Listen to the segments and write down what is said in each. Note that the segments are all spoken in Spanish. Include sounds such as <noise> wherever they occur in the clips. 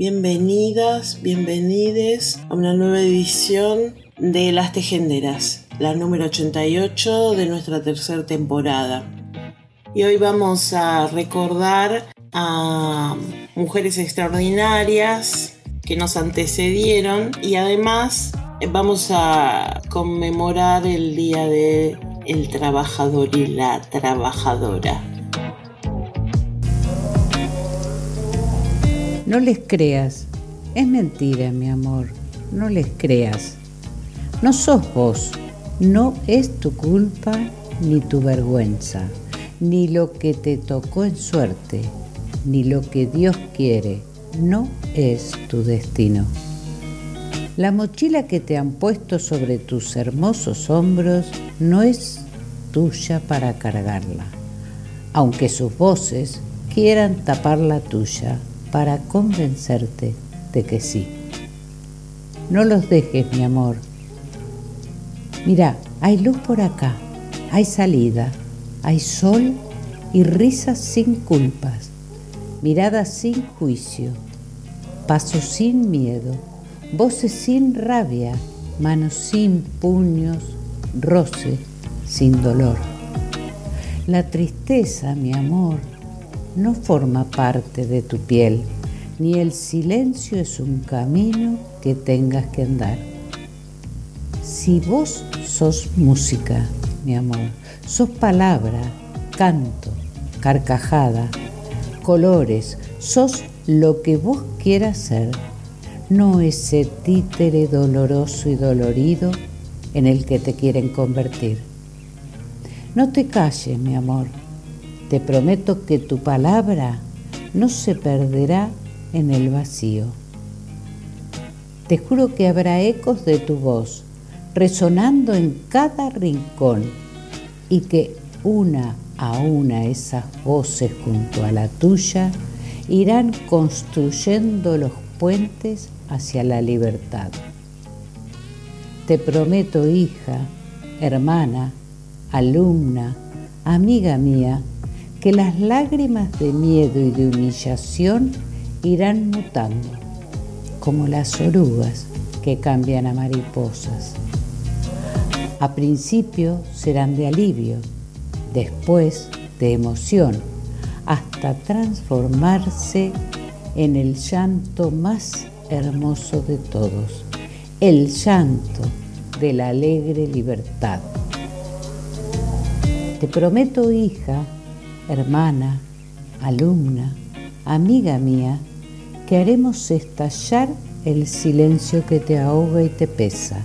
Bienvenidas, bienvenides a una nueva edición de Las Tejenderas, la número 88 de nuestra tercera temporada. Y hoy vamos a recordar a mujeres extraordinarias que nos antecedieron y además vamos a conmemorar el Día de el Trabajador y la Trabajadora. No les creas, es mentira, mi amor, no les creas. No sos vos, no es tu culpa ni tu vergüenza, ni lo que te tocó en suerte, ni lo que Dios quiere, no es tu destino. La mochila que te han puesto sobre tus hermosos hombros no es tuya para cargarla, aunque sus voces quieran tapar la tuya para convencerte de que sí. No los dejes, mi amor. Mira, hay luz por acá, hay salida, hay sol y risas sin culpas, miradas sin juicio, pasos sin miedo, voces sin rabia, manos sin puños, roce sin dolor. La tristeza, mi amor, no forma parte de tu piel, ni el silencio es un camino que tengas que andar. Si vos sos música, mi amor, sos palabra, canto, carcajada, colores, sos lo que vos quieras ser, no ese títere doloroso y dolorido en el que te quieren convertir. No te calles, mi amor, te prometo que tu palabra no se perderá en el vacío. Te juro que habrá ecos de tu voz resonando en cada rincón y que una a una esas voces junto a la tuya irán construyendo los puentes hacia la libertad. Te prometo, hija, hermana, alumna, amiga mía, que las lágrimas de miedo y de humillación irán mutando, como las orugas que cambian a mariposas. A principio serán de alivio, después de emoción, hasta transformarse en el llanto más hermoso de todos, el llanto de la alegre libertad. Te prometo, hija, hermana, alumna, amiga mía, que haremos estallar el silencio que te ahoga y te pesa,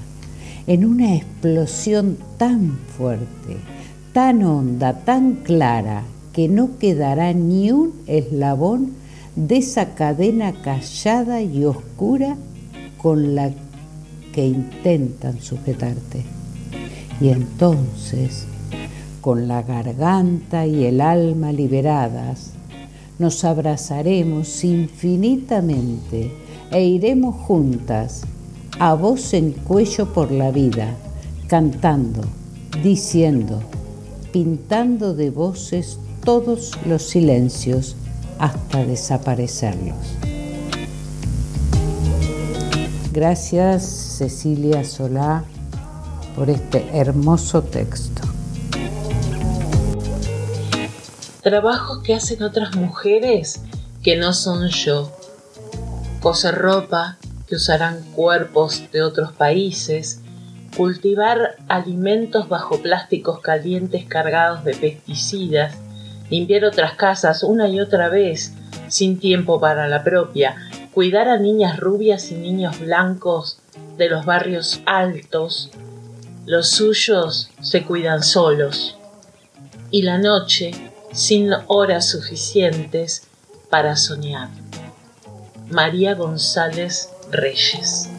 en una explosión tan fuerte, tan honda, tan clara, que no quedará ni un eslabón de esa cadena callada y oscura con la que intentan sujetarte. Y entonces con la garganta y el alma liberadas, nos abrazaremos infinitamente e iremos juntas, a voz en cuello por la vida, cantando, diciendo, pintando de voces todos los silencios hasta desaparecerlos. Gracias Cecilia Solá por este hermoso texto. Trabajos que hacen otras mujeres que no son yo. Coser ropa que usarán cuerpos de otros países cultivar alimentos bajo plásticos calientes cargados de pesticidas, limpiar otras casas una y otra vez sin tiempo para la propia, cuidar a niñas rubias y niños blancos de los barrios altos, los suyos se cuidan solos. Y la noche, sin horas suficientes para soñar. María González Reyes.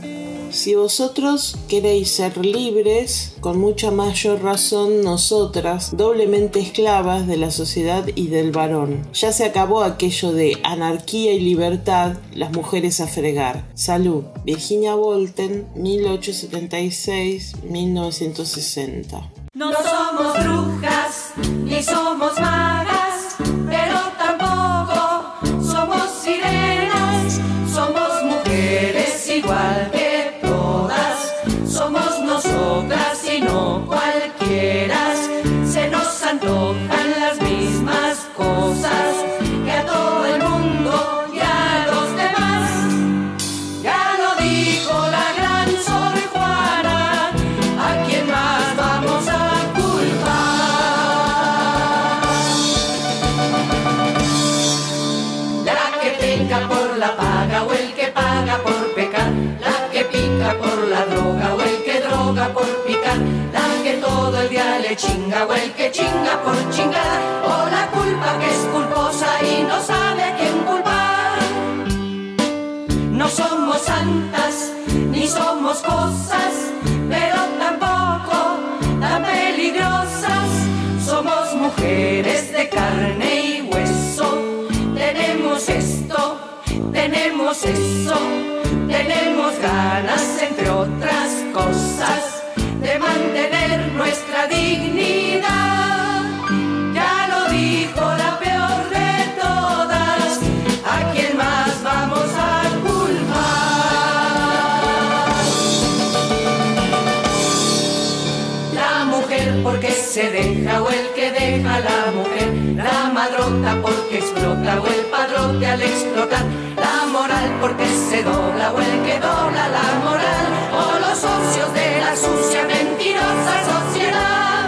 Si vosotros queréis ser libres, con mucha mayor razón nosotras, doblemente esclavas de la sociedad y del varón. Ya se acabó aquello de anarquía y libertad, las mujeres a fregar. Salud. Virginia Volten, 1876-1960. No somos brujas, ni somos magas, chinga o el que chinga por chingar, o la culpa que es culposa y no sabe a quién culpar. No somos santas ni somos cosas, pero tampoco tan peligrosas. Somos mujeres de carne y hueso. Tenemos esto, tenemos eso, tenemos ganas entre otras cosas madrota porque explota o el padrote al explotar, la moral porque se dobla o el que dobla la moral, o los socios de la sucia mentirosa sociedad.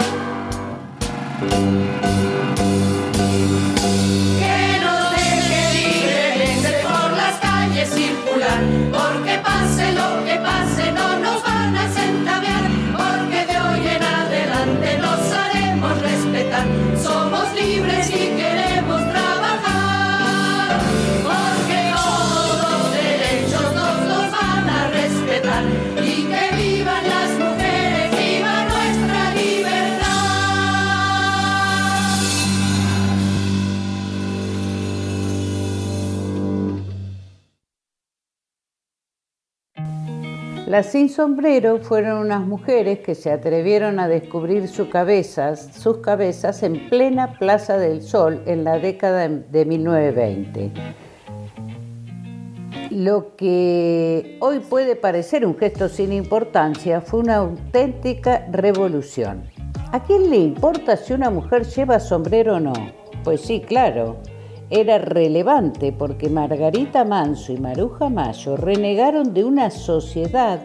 Las sin sombrero fueron unas mujeres que se atrevieron a descubrir sus cabezas, sus cabezas en plena Plaza del Sol en la década de 1920. Lo que hoy puede parecer un gesto sin importancia fue una auténtica revolución. ¿A quién le importa si una mujer lleva sombrero o no? Pues sí, claro, era relevante porque Margarita Manso y Maruja Mayo renegaron de una sociedad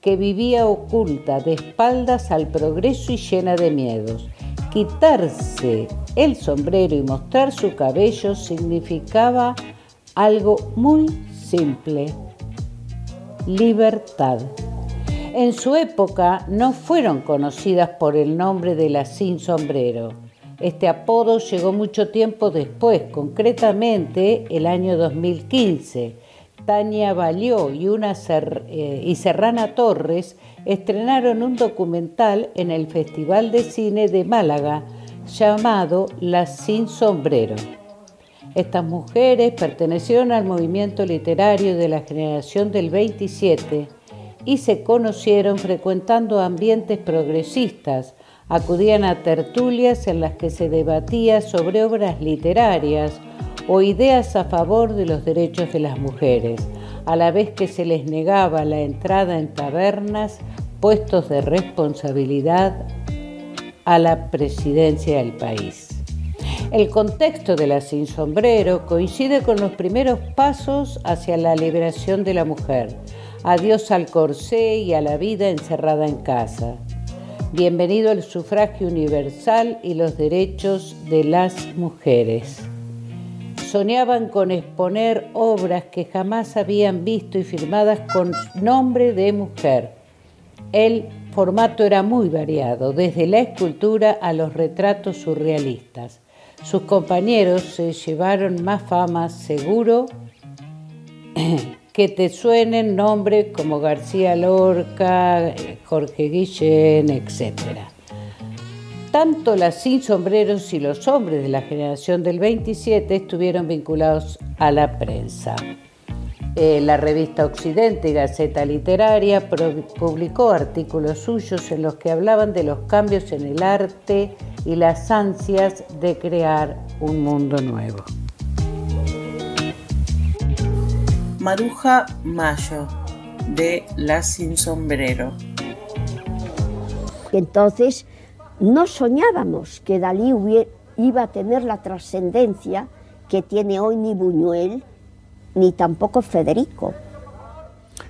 que vivía oculta, de espaldas al progreso y llena de miedos. Quitarse el sombrero y mostrar su cabello significaba algo muy simple, libertad. En su época no fueron conocidas por el nombre de las sin sombrero. Este apodo llegó mucho tiempo después, concretamente el año 2015. Tania Valió y, una eh, y Serrana Torres estrenaron un documental en el Festival de Cine de Málaga llamado Las Sin Sombrero. Estas mujeres pertenecieron al movimiento literario de la generación del 27 y se conocieron frecuentando ambientes progresistas. Acudían a tertulias en las que se debatía sobre obras literarias o ideas a favor de los derechos de las mujeres, a la vez que se les negaba la entrada en tabernas, puestos de responsabilidad a la presidencia del país. El contexto de la sin sombrero coincide con los primeros pasos hacia la liberación de la mujer. Adiós al corsé y a la vida encerrada en casa. Bienvenido al sufragio universal y los derechos de las mujeres. Soñaban con exponer obras que jamás habían visto y firmadas con nombre de mujer. El formato era muy variado, desde la escultura a los retratos surrealistas. Sus compañeros se llevaron más fama, seguro, <clears throat> que te suenen nombres como García Lorca, Jorge Guillén, etc. Tanto las sin sombreros y los hombres de la generación del 27 estuvieron vinculados a la prensa. Eh, la revista Occidente y Gaceta Literaria publicó artículos suyos en los que hablaban de los cambios en el arte y las ansias de crear un mundo nuevo. Maruja Mayo, de La Sin Sombrero. Entonces, no soñábamos que Dalí iba a tener la trascendencia que tiene hoy ni Buñuel, ni tampoco Federico.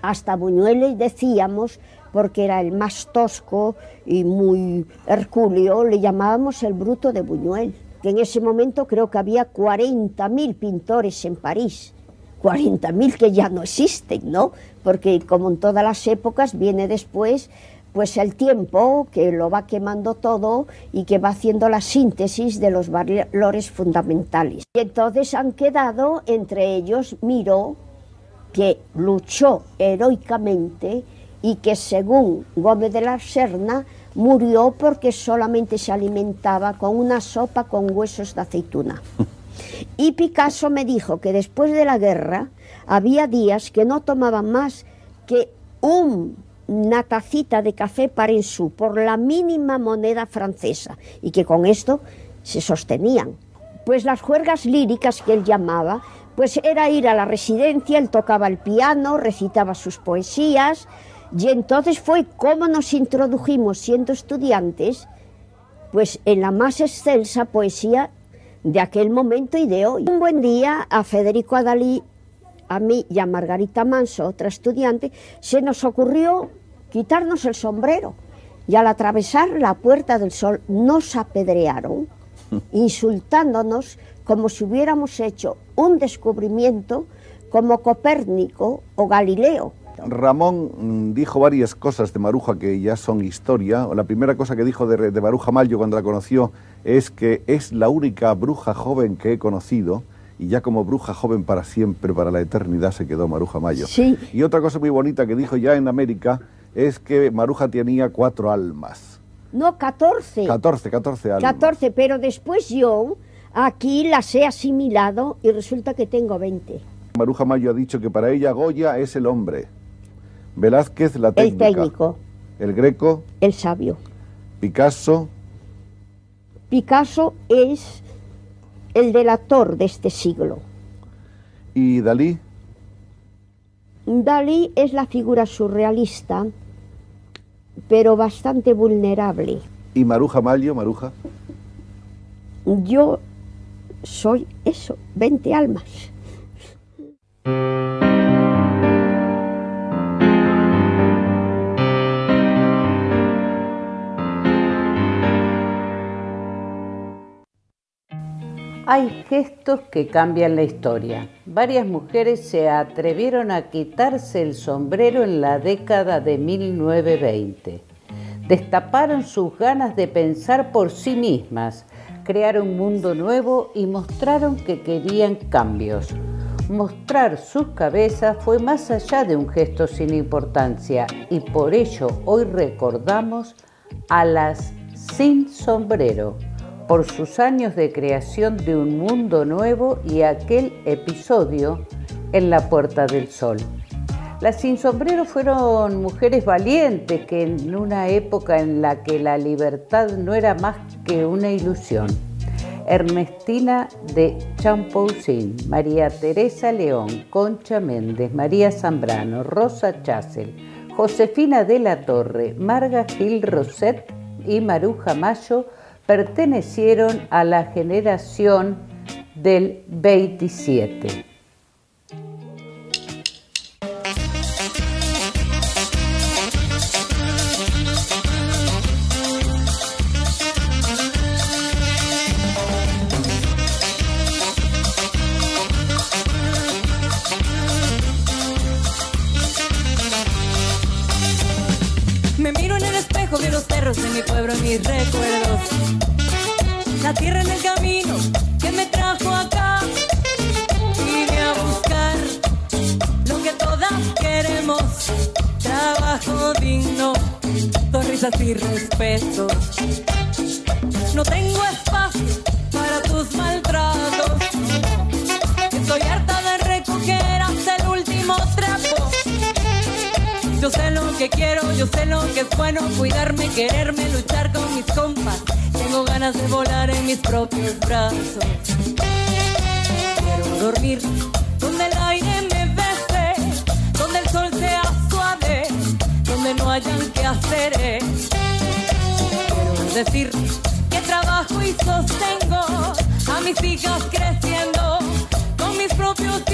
Hasta Buñuel decíamos, porque era el más tosco y muy hercúleo, le llamábamos el bruto de Buñuel. Que en ese momento creo que había 40.000 pintores en París 40.000 que ya no existen, ¿no? Porque como en todas las épocas viene después pues el tiempo que lo va quemando todo y que va haciendo la síntesis de los valores fundamentales. Y entonces han quedado entre ellos Miró, que luchó heroicamente y que según Gómez de la Serna murió porque solamente se alimentaba con una sopa con huesos de aceituna. <laughs> Y Picasso me dijo que después de la guerra había días que no tomaban más que una tacita de café parensú por la mínima moneda francesa y que con esto se sostenían. Pues las juergas líricas que él llamaba, pues era ir a la residencia, él tocaba el piano, recitaba sus poesías y entonces fue como nos introdujimos siendo estudiantes, pues en la más excelsa poesía de aquel momento y de hoy. Un buen día a Federico Adalí, a mí y a Margarita Manso, otra estudiante, se nos ocurrió quitarnos el sombrero y al atravesar la Puerta del Sol nos apedrearon, <laughs> insultándonos como si hubiéramos hecho un descubrimiento como Copérnico o Galileo. Ramón mm, dijo varias cosas de Maruja que ya son historia. La primera cosa que dijo de, de Maruja Mayo cuando la conoció es que es la única bruja joven que he conocido y ya como bruja joven para siempre, para la eternidad, se quedó Maruja Mayo. Sí. Y otra cosa muy bonita que dijo ya en América es que Maruja tenía cuatro almas. No, catorce. Catorce, catorce almas. Catorce, pero después yo aquí las he asimilado y resulta que tengo veinte. Maruja Mayo ha dicho que para ella Goya es el hombre, Velázquez la técnica, el técnico, el Greco, el sabio, Picasso, Picasso es el delator de este siglo. ¿Y Dalí? Dalí es la figura surrealista, pero bastante vulnerable. ¿Y Maruja Mayo, Maruja? Yo soy eso, 20 almas. Hay gestos que cambian la historia. Varias mujeres se atrevieron a quitarse el sombrero en la década de 1920. Destaparon sus ganas de pensar por sí mismas, crear un mundo nuevo y mostraron que querían cambios. Mostrar sus cabezas fue más allá de un gesto sin importancia y por ello hoy recordamos a las sin sombrero por sus años de creación de un mundo nuevo y aquel episodio en la Puerta del Sol. Las sin sombrero fueron mujeres valientes que en una época en la que la libertad no era más que una ilusión. Ernestina de Champousin, María Teresa León, Concha Méndez, María Zambrano, Rosa Chasel, Josefina de la Torre, Marga Gil Roset y Maruja Mayo pertenecieron a la generación del 27. Me miro en el espejo, vi los perros de mi pueblo en mis récords Tierra en el camino que me trajo acá. Vine a buscar lo que todas queremos. Trabajo digno, dos risas y respeto. No tengo espacio para tus maltratos. Estoy harta de recoger hasta el último trapo. Yo sé lo que quiero, yo sé lo que es bueno, cuidarme, quererme, luchar con mis compas. Tengo ganas de volar en mis propios brazos. Quiero dormir donde el aire me bese, donde el sol sea suave, donde no hayan que hacer. Quiero decir que trabajo y sostengo a mis hijas creciendo con mis propios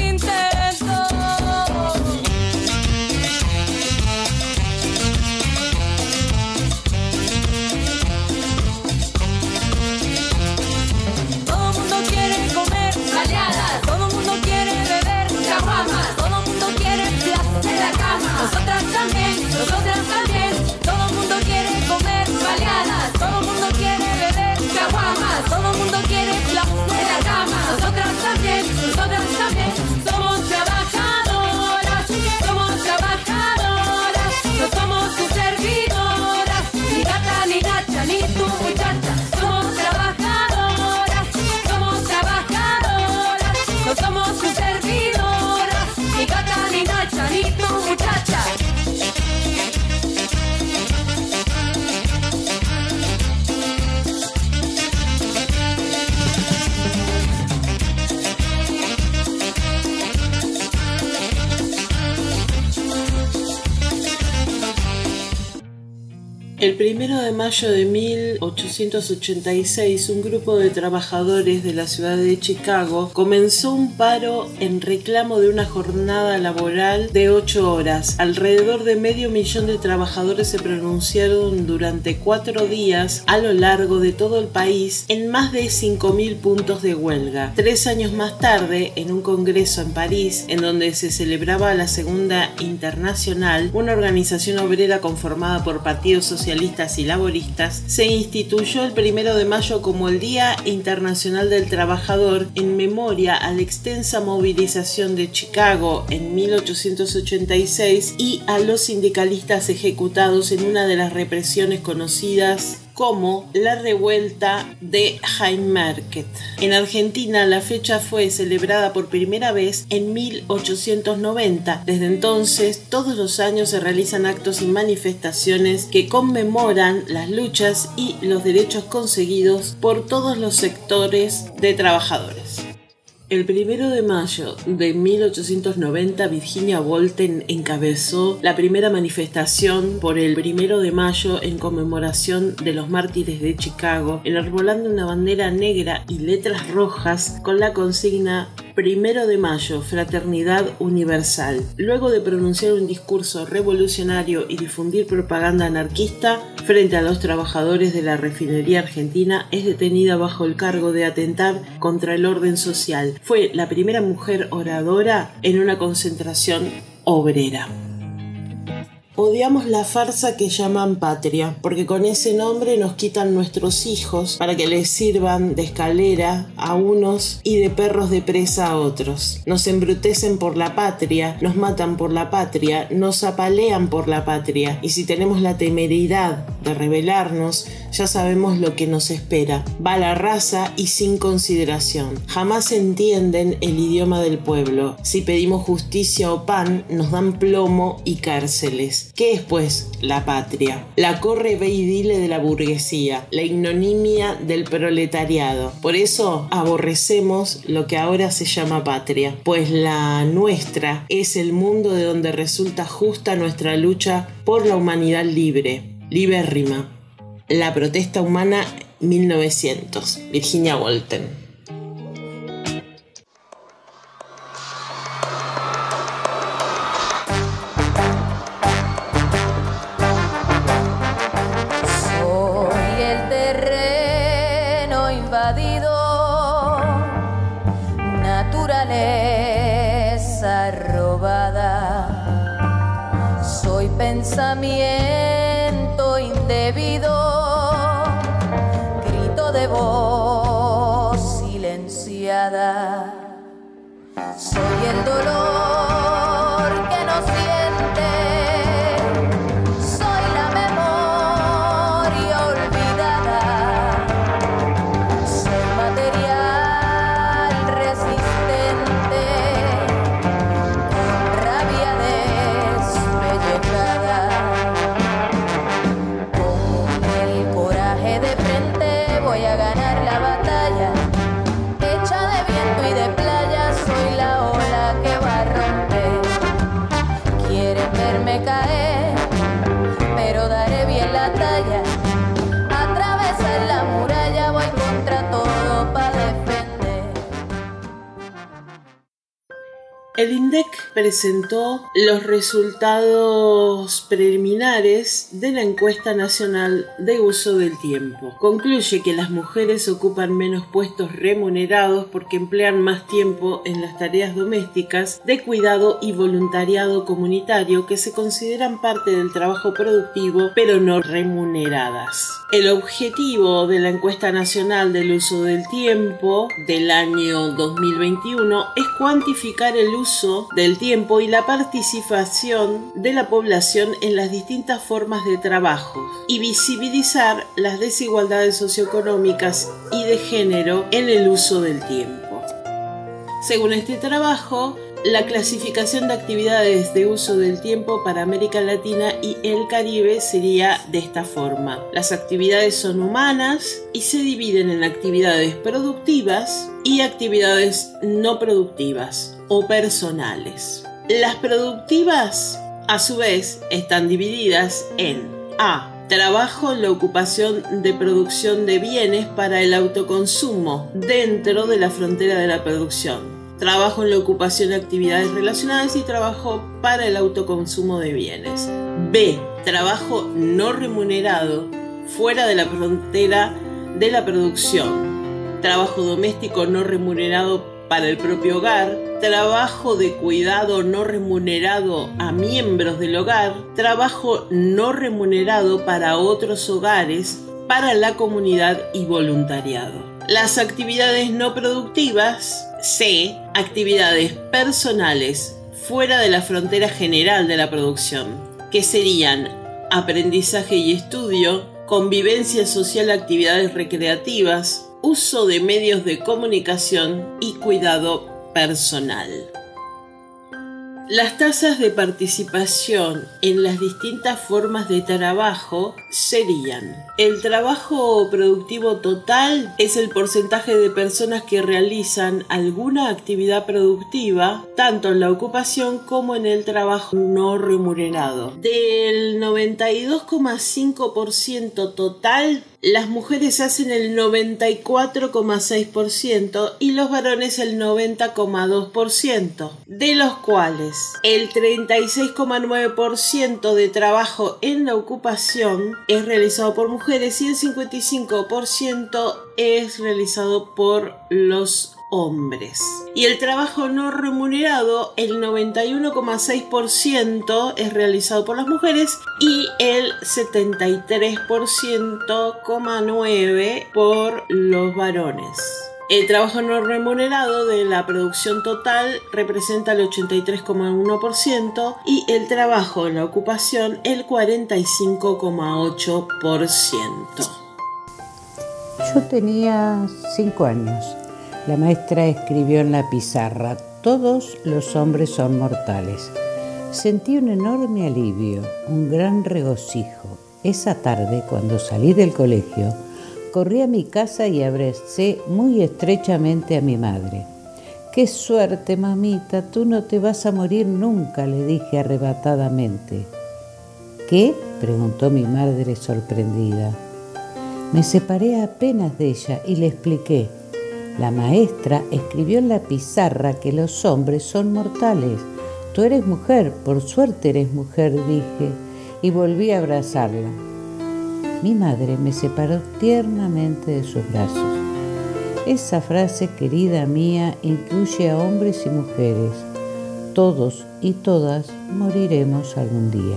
primero de mayo de 1886, un grupo de trabajadores de la ciudad de Chicago comenzó un paro en reclamo de una jornada laboral de 8 horas. Alrededor de medio millón de trabajadores se pronunciaron durante cuatro días a lo largo de todo el país en más de 5.000 puntos de huelga. Tres años más tarde, en un congreso en París, en donde se celebraba la Segunda Internacional, una organización obrera conformada por partidos socialistas y laboristas, se instituyó el primero de mayo como el Día Internacional del Trabajador en memoria a la extensa movilización de Chicago en 1886 y a los sindicalistas ejecutados en una de las represiones conocidas como la revuelta de Haymarket. En Argentina la fecha fue celebrada por primera vez en 1890. Desde entonces todos los años se realizan actos y manifestaciones que conmemoran las luchas y los derechos conseguidos por todos los sectores de trabajadores. El primero de mayo de 1890, Virginia Bolten encabezó la primera manifestación por el primero de mayo en conmemoración de los mártires de Chicago, enarbolando una bandera negra y letras rojas con la consigna Primero de mayo, fraternidad universal. Luego de pronunciar un discurso revolucionario y difundir propaganda anarquista frente a los trabajadores de la refinería argentina, es detenida bajo el cargo de atentar contra el orden social. Fue la primera mujer oradora en una concentración obrera. Odiamos la farsa que llaman patria, porque con ese nombre nos quitan nuestros hijos para que les sirvan de escalera a unos y de perros de presa a otros. Nos embrutecen por la patria, nos matan por la patria, nos apalean por la patria, y si tenemos la temeridad de rebelarnos, ya sabemos lo que nos espera. Va la raza y sin consideración. Jamás entienden el idioma del pueblo. Si pedimos justicia o pan, nos dan plomo y cárceles. ¿Qué es pues la patria? La corre ve y dile de la burguesía, la ignominia del proletariado. Por eso aborrecemos lo que ahora se llama patria, pues la nuestra es el mundo de donde resulta justa nuestra lucha por la humanidad libre, libérrima. La protesta humana 1900, Virginia Walton. Soy el dolor que no siente, presentó los resultados preliminares de la encuesta nacional de uso del tiempo. Concluye que las mujeres ocupan menos puestos remunerados porque emplean más tiempo en las tareas domésticas de cuidado y voluntariado comunitario que se consideran parte del trabajo productivo pero no remuneradas. El objetivo de la encuesta nacional del uso del tiempo del año 2021 es cuantificar el uso del tiempo y la participación de la población en las distintas formas de trabajo y visibilizar las desigualdades socioeconómicas y de género en el uso del tiempo. Según este trabajo, la clasificación de actividades de uso del tiempo para América Latina y el Caribe sería de esta forma. Las actividades son humanas y se dividen en actividades productivas y actividades no productivas o personales. Las productivas, a su vez, están divididas en A. Trabajo en la ocupación de producción de bienes para el autoconsumo dentro de la frontera de la producción trabajo en la ocupación de actividades relacionadas y trabajo para el autoconsumo de bienes. B. Trabajo no remunerado fuera de la frontera de la producción. Trabajo doméstico no remunerado para el propio hogar. Trabajo de cuidado no remunerado a miembros del hogar. Trabajo no remunerado para otros hogares, para la comunidad y voluntariado. Las actividades no productivas C. Actividades personales fuera de la frontera general de la producción, que serían aprendizaje y estudio, convivencia social, actividades recreativas, uso de medios de comunicación y cuidado personal. Las tasas de participación en las distintas formas de trabajo serían el trabajo productivo total es el porcentaje de personas que realizan alguna actividad productiva tanto en la ocupación como en el trabajo no remunerado. Del 92,5% total las mujeres hacen el 94,6% y los varones el 90,2%, de los cuales el 36,9% de trabajo en la ocupación es realizado por mujeres y el 55% es realizado por los hombres. Y el trabajo no remunerado, el 91,6% es realizado por las mujeres y el 73,9% por los varones. El trabajo no remunerado de la producción total representa el 83,1% y el trabajo en la ocupación el 45,8%. Yo tenía cinco años. La maestra escribió en la pizarra, todos los hombres son mortales. Sentí un enorme alivio, un gran regocijo. Esa tarde, cuando salí del colegio, corrí a mi casa y abracé muy estrechamente a mi madre. Qué suerte, mamita, tú no te vas a morir nunca, le dije arrebatadamente. ¿Qué? preguntó mi madre sorprendida. Me separé apenas de ella y le expliqué. La maestra escribió en la pizarra que los hombres son mortales. Tú eres mujer, por suerte eres mujer, dije, y volví a abrazarla. Mi madre me separó tiernamente de sus brazos. Esa frase, querida mía, incluye a hombres y mujeres. Todos y todas moriremos algún día.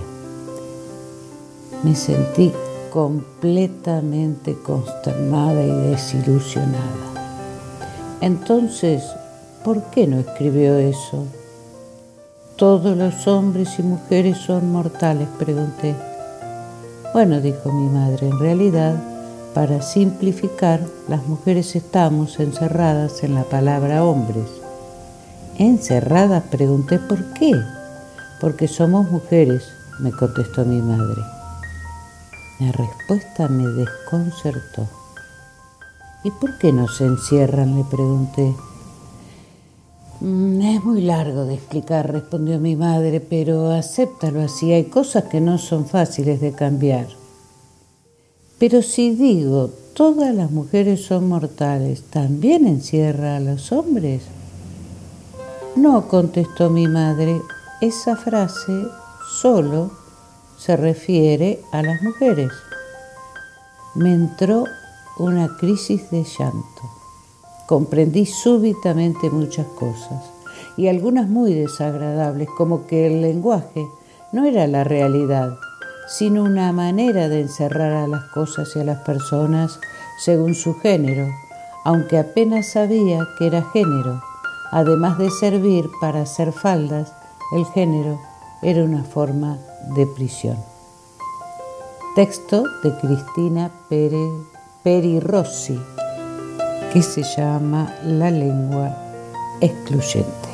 Me sentí completamente consternada y desilusionada. Entonces, ¿por qué no escribió eso? ¿Todos los hombres y mujeres son mortales? pregunté. Bueno, dijo mi madre, en realidad, para simplificar, las mujeres estamos encerradas en la palabra hombres. ¿Encerradas? Pregunté, ¿por qué? Porque somos mujeres, me contestó mi madre. La respuesta me desconcertó. ¿Y por qué no se encierran? le pregunté. "Mm, Es muy largo de explicar, respondió mi madre, pero acéptalo así. Hay cosas que no son fáciles de cambiar. Pero si digo, todas las mujeres son mortales, ¿también encierra a los hombres? No, contestó mi madre, esa frase solo se refiere a las mujeres. Me entró una crisis de llanto. Comprendí súbitamente muchas cosas y algunas muy desagradables, como que el lenguaje no era la realidad, sino una manera de encerrar a las cosas y a las personas según su género, aunque apenas sabía que era género. Además de servir para hacer faldas, el género era una forma de prisión. Texto de Cristina Pérez Peri Rossi, que se llama La lengua excluyente.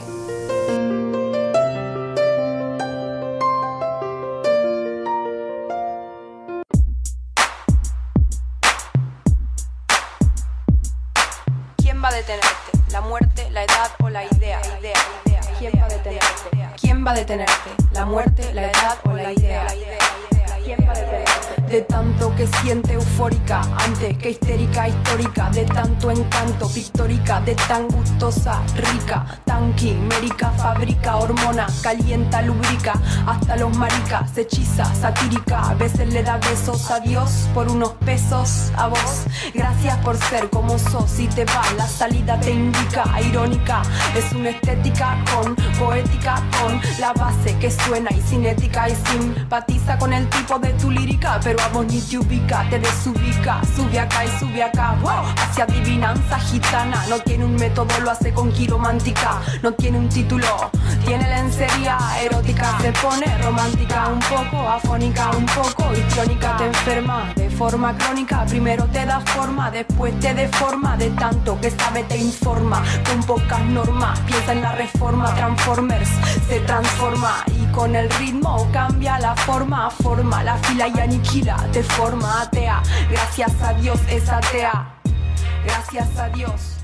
Tan gustosa, hormona, calienta, lubrica, hasta los maricas, hechiza, satírica, a veces le da besos a Dios por unos pesos a vos. Gracias por ser como sos y te va, la salida te indica, irónica, es una estética con poética, con la base que suena y cinética y simpatiza con el tipo de tu lírica, pero a vos ni te ubica, te desubica, sube acá y sube acá, hacia adivinanza gitana, no tiene un método, lo hace con quiromántica, no tiene un título, tiene lencería erótica, se pone romántica, un poco afónica, un poco histriónica, te enferma de forma crónica, primero te da forma, después te deforma, de tanto que sabe te informa, con pocas normas, piensa en la reforma, Transformers se transforma y con el ritmo cambia la forma, forma la fila y aniquila, te forma atea, gracias a Dios es atea, gracias a Dios.